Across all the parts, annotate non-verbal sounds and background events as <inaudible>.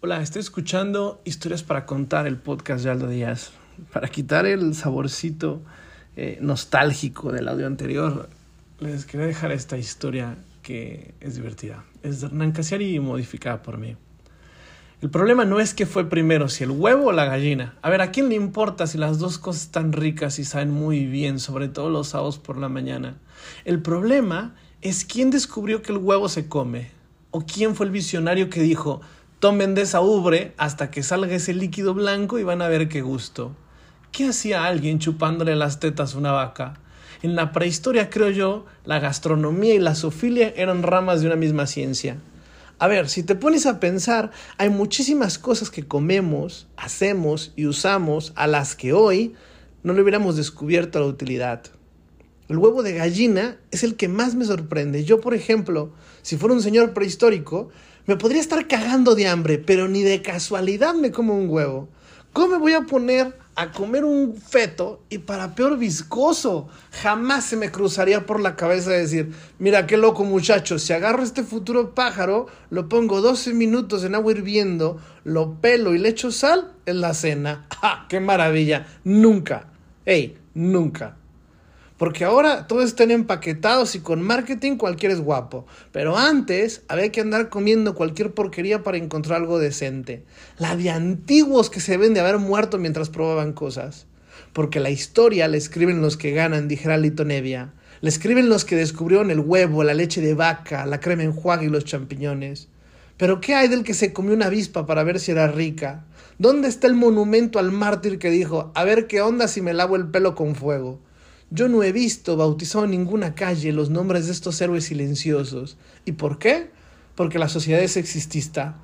Hola, estoy escuchando Historias para Contar, el podcast de Aldo Díaz. Para quitar el saborcito eh, nostálgico del audio anterior, les quería dejar esta historia que es divertida. Es de Hernán Casiari modificada por mí. El problema no es que fue primero, si el huevo o la gallina. A ver, ¿a quién le importa si las dos cosas están ricas y saben muy bien, sobre todo los sábados por la mañana? El problema es quién descubrió que el huevo se come. O quién fue el visionario que dijo, tomen de esa ubre hasta que salga ese líquido blanco y van a ver qué gusto. ¿Qué hacía alguien chupándole las tetas a una vaca? En la prehistoria, creo yo, la gastronomía y la zoofilia eran ramas de una misma ciencia. A ver, si te pones a pensar, hay muchísimas cosas que comemos, hacemos y usamos a las que hoy no le hubiéramos descubierto la utilidad. El huevo de gallina es el que más me sorprende. Yo, por ejemplo, si fuera un señor prehistórico, me podría estar cagando de hambre, pero ni de casualidad me como un huevo. ¿Cómo me voy a poner a comer un feto y para peor viscoso? Jamás se me cruzaría por la cabeza decir, mira qué loco muchacho, si agarro este futuro pájaro, lo pongo 12 minutos en agua hirviendo, lo pelo y le echo sal en la cena. ¡Ja! ¡Qué maravilla! Nunca. ¡Ey! Nunca. Porque ahora todos están empaquetados y con marketing cualquiera es guapo. Pero antes había que andar comiendo cualquier porquería para encontrar algo decente. La de antiguos que se ven de haber muerto mientras probaban cosas. Porque la historia la escriben los que ganan, dijera Lito Nevia. La escriben los que descubrieron el huevo, la leche de vaca, la crema enjuague y los champiñones. Pero ¿qué hay del que se comió una avispa para ver si era rica? ¿Dónde está el monumento al mártir que dijo, a ver qué onda si me lavo el pelo con fuego? Yo no he visto bautizado en ninguna calle los nombres de estos héroes silenciosos. ¿Y por qué? Porque la sociedad es sexistista.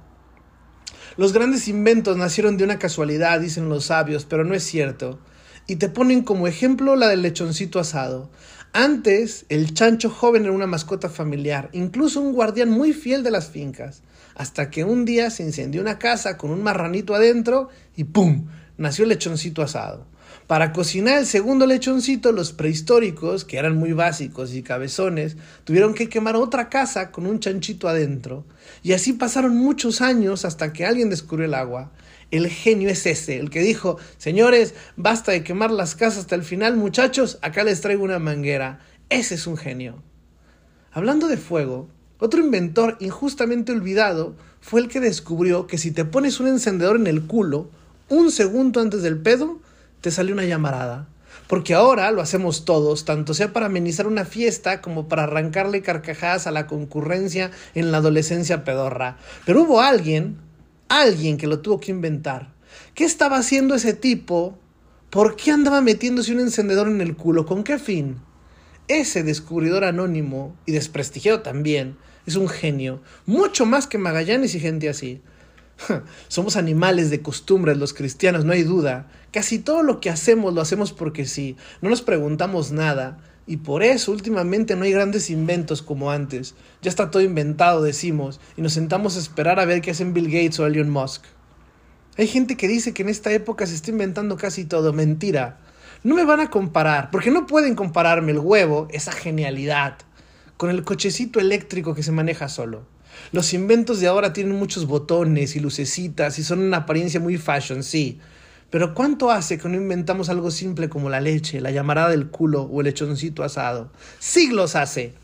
Los grandes inventos nacieron de una casualidad, dicen los sabios, pero no es cierto. Y te ponen como ejemplo la del lechoncito asado. Antes, el chancho joven era una mascota familiar, incluso un guardián muy fiel de las fincas, hasta que un día se incendió una casa con un marranito adentro y ¡pum! nació el lechoncito asado. Para cocinar el segundo lechoncito, los prehistóricos, que eran muy básicos y cabezones, tuvieron que quemar otra casa con un chanchito adentro. Y así pasaron muchos años hasta que alguien descubrió el agua. El genio es ese, el que dijo, señores, basta de quemar las casas hasta el final, muchachos, acá les traigo una manguera. Ese es un genio. Hablando de fuego, otro inventor injustamente olvidado fue el que descubrió que si te pones un encendedor en el culo, un segundo antes del pedo, te sale una llamarada. Porque ahora lo hacemos todos, tanto sea para amenizar una fiesta como para arrancarle carcajadas a la concurrencia en la adolescencia pedorra. Pero hubo alguien, alguien que lo tuvo que inventar. ¿Qué estaba haciendo ese tipo? ¿Por qué andaba metiéndose un encendedor en el culo? ¿Con qué fin? Ese descubridor anónimo, y desprestigiado también, es un genio, mucho más que Magallanes y gente así. <laughs> Somos animales de costumbres los cristianos, no hay duda. Casi todo lo que hacemos lo hacemos porque sí. No nos preguntamos nada. Y por eso últimamente no hay grandes inventos como antes. Ya está todo inventado, decimos, y nos sentamos a esperar a ver qué hacen Bill Gates o Elon Musk. Hay gente que dice que en esta época se está inventando casi todo. Mentira. No me van a comparar, porque no pueden compararme el huevo, esa genialidad, con el cochecito eléctrico que se maneja solo. Los inventos de ahora tienen muchos botones y lucecitas y son una apariencia muy fashion, sí. Pero ¿cuánto hace que no inventamos algo simple como la leche, la llamarada del culo o el lechoncito asado? Siglos hace.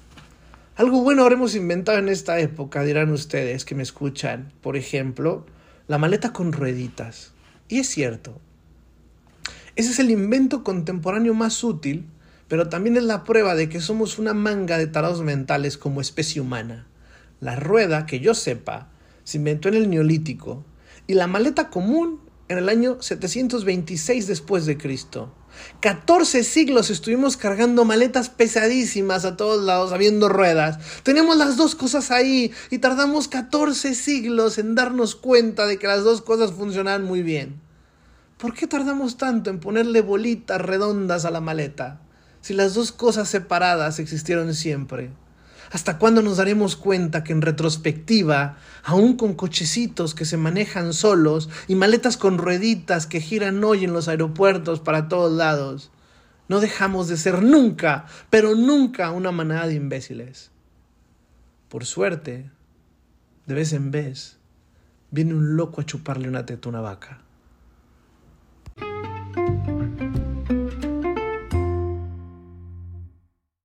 Algo bueno habremos inventado en esta época, dirán ustedes que me escuchan. Por ejemplo, la maleta con rueditas. Y es cierto. Ese es el invento contemporáneo más útil, pero también es la prueba de que somos una manga de tarados mentales como especie humana. La rueda, que yo sepa, se inventó en el Neolítico y la maleta común en el año 726 después de Cristo. 14 siglos estuvimos cargando maletas pesadísimas a todos lados, habiendo ruedas. Teníamos las dos cosas ahí y tardamos 14 siglos en darnos cuenta de que las dos cosas funcionaban muy bien. ¿Por qué tardamos tanto en ponerle bolitas redondas a la maleta si las dos cosas separadas existieron siempre? ¿Hasta cuándo nos daremos cuenta que en retrospectiva, aún con cochecitos que se manejan solos y maletas con rueditas que giran hoy en los aeropuertos para todos lados, no dejamos de ser nunca, pero nunca una manada de imbéciles? Por suerte, de vez en vez, viene un loco a chuparle una teta a una vaca.